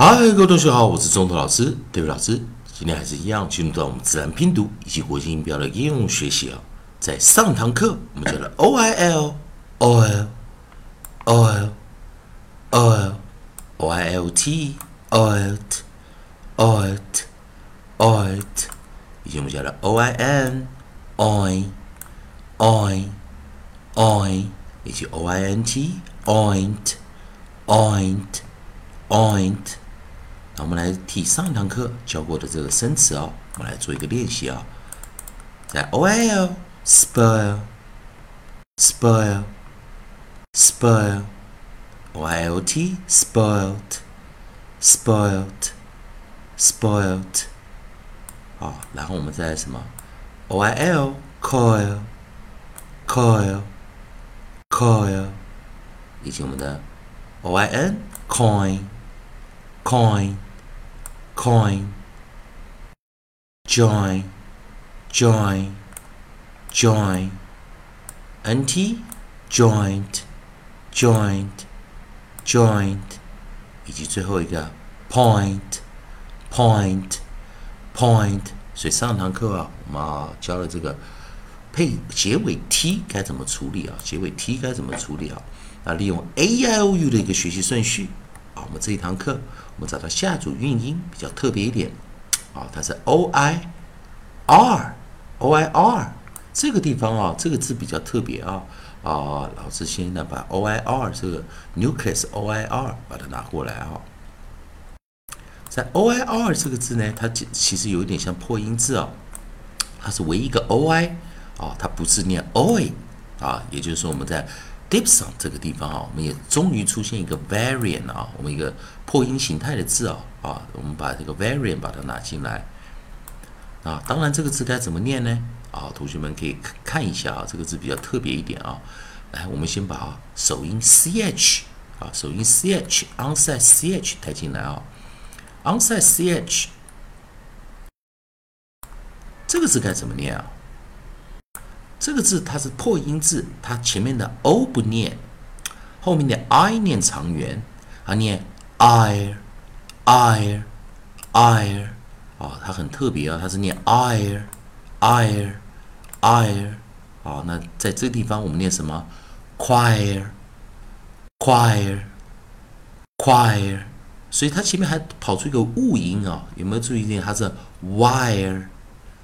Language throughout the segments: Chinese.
嗨，各位同学好，我是中头老师，David 老师。今天还是一样，进入到我们自然拼读以及国际音标的应用学习啊。在上堂课，我们教了 o i l o l o l o l o i l t o l t o l t o l t，以及我们教了 o i n oin oin oin，以及 o i n t oint oint oint。那我们来替上一堂课教过的这个生词哦，我们来做一个练习啊。在 o l spoil spoil spoil o i l t spoilt spoilt spoilt 啊，然后我们再什么 o i l coil coil coil 以及我们的 o i n coin coin coin, join, join, join, nt, joint, joint, joint，以及最后一个 point, point, point。所以上堂课啊，我们啊教了这个配结尾 t 该怎么处理啊？结尾 t 该怎么处理啊？那利用 a i o u 的一个学习顺序。我们这一堂课，我们找到下组韵音比较特别一点，啊，它是 o i r，o i r 这个地方啊，这个字比较特别啊，啊，老师先呢把 o i r 这个 nucleus o i r 把它拿过来啊，在 o i r 这个字呢，它其实有一点像破音字啊，它是唯一一个 o i 啊，它不是念 oi 啊，也就是说我们在 d i p s o n 这个地方啊，我们也终于出现一个 variant 啊，我们一个破音形态的字啊啊，我们把这个 variant 把它拿进来啊。当然，这个字该怎么念呢？啊，同学们可以看一下啊，这个字比较特别一点啊。来，我们先把首音 ch 啊，首音 ch，onside ch 带进来啊，onside ch 这个字该怎么念啊？这个字它是破音字，它前面的 o 不念，后面的 i 念长元，啊念 ir，ir，ir，啊，它很特别啊，它是念 ir，ir，ir，啊，那在这个地方我们念什么？choir，choir，choir，所以它前面还跑出一个误音啊，有没有注意点？它是 wire，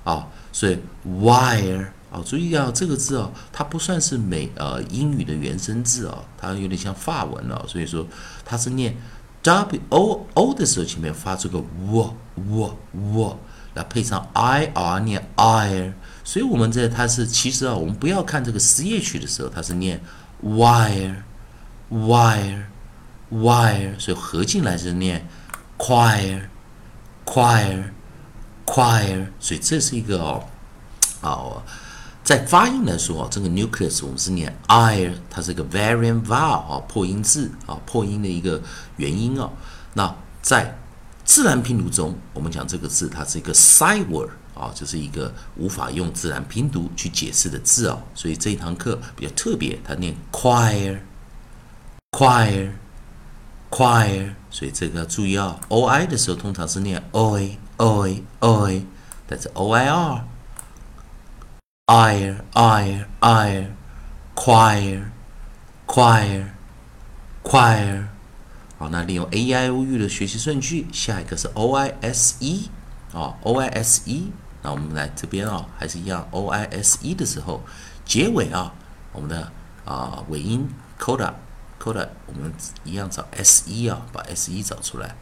啊，所以 wire。好，注意啊，这个字哦，它不算是美呃英语的原生字哦，它有点像法文哦，所以说它是念 w o o 的时候，前面发出个 w w w，来配上 i r 念 i r，所以我们在它是其实啊，我们不要看这个 c h 的时候，它是念 wire wire wire，所以合进来是念 choir choir choir，所以这是一个哦，哦。在发音来说啊，这个 nucleus 我们是念 i，它是一个 variant vowel 啊，破音字啊，破音的一个元音啊。那在自然拼读中，我们讲这个字它是一个 side word 啊，就是一个无法用自然拼读去解释的字啊。所以这一堂课比较特别，它念 choir，choir，choir。所以这个要注意啊，o i 的时候通常是念 oi，oi，oi，但是 o i r。Air air air choir choir choir。好，那利用 a i o u 的学习顺序，下一个是 o i s e 啊，o i s e。那我们来这边啊，还是一样 o i s e 的时候，结尾啊，我们的啊尾音 coda coda，我们一样找 s e 啊，把 s e 找出来。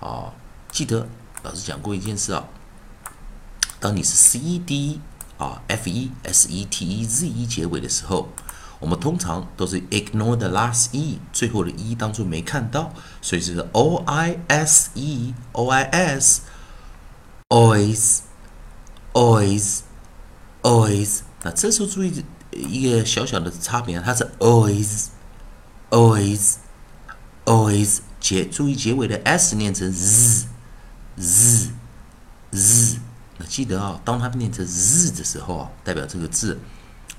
好，记得老师讲过一件事啊，当你是 c d 啊，f e s e t e z e 结尾的时候，我们通常都是 ignore the last e，最后的 e 当做没看到，所以是 o i s e o i s，always，always，always。那这时候注意一个小小的差别，它是 always，always，always 结，注意结尾的 s 念成 z z z 记得啊，当它念成日的时候啊，代表这个字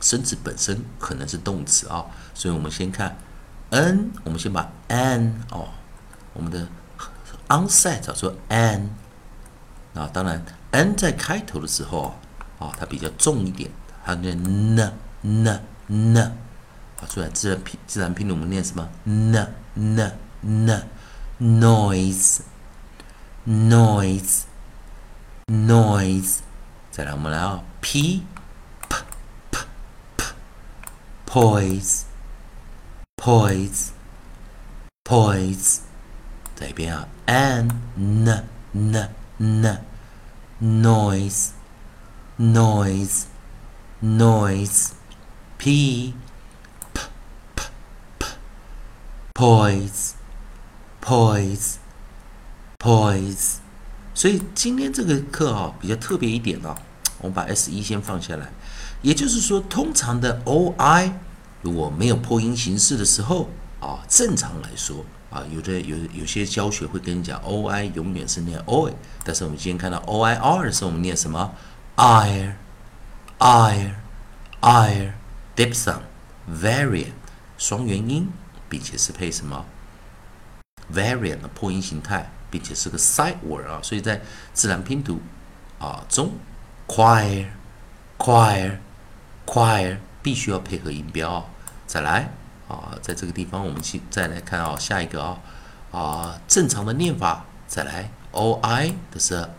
生词本身可能是动词啊，所以我们先看 n，我们先把 n 哦，我们的 onset 找出 n，啊，当然 n 在开头的时候啊，它比较重一点，它念 n n n，啊，出来自然拼自然拼读我们念什么？N n n noise noise noise，再来我们来啊 p p p p poise poise poise，再一遍啊 n n n n noise noise noise p p p p poise poise poise。 所以今天这个课啊比较特别一点啊，我们把 S 一先放下来，也就是说，通常的 O I 如果没有破音形式的时候啊，正常来说啊，有的有有些教学会跟你讲 O I 永远是念 OI 但是我们今天看到 O I R 的时候，我们念什么？IR，IR，IR，Dipson，Variant 双元音，并且是配什么？variant 的破音形态。并且是个 side word 啊，所以在自然拼读啊中，choir，choir，choir 必须要配合音标。再来啊，在这个地方我们去再来看啊，下一个啊啊正常的念法，再来 o i 的是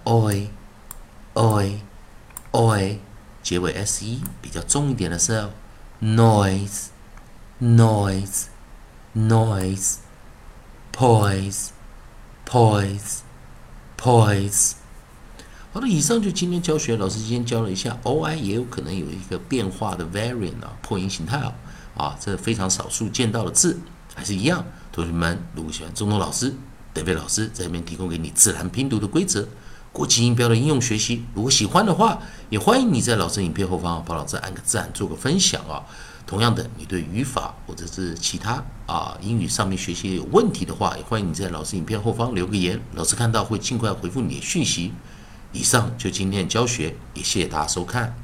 oi，oi，oi，结尾 s e 比较重一点的是 noise noise noise。Poise, poise，poise，。好的，以上就今天教学。老师今天教了一下，oi 也有可能有一个变化的 variant 啊，破音形态啊，啊，这非常少数见到的字，还是一样。同学们，如果喜欢中东老师、德贝老师在这边提供给你自然拼读的规则、国际音标的应用学习，如果喜欢的话，也欢迎你在老师影片后方帮老师按个赞，做个分享啊。同样的，你对语法或者是其他啊英语上面学习有问题的话，也欢迎你在老师影片后方留个言，老师看到会尽快回复你的讯息。以上就今天的教学，也谢谢大家收看。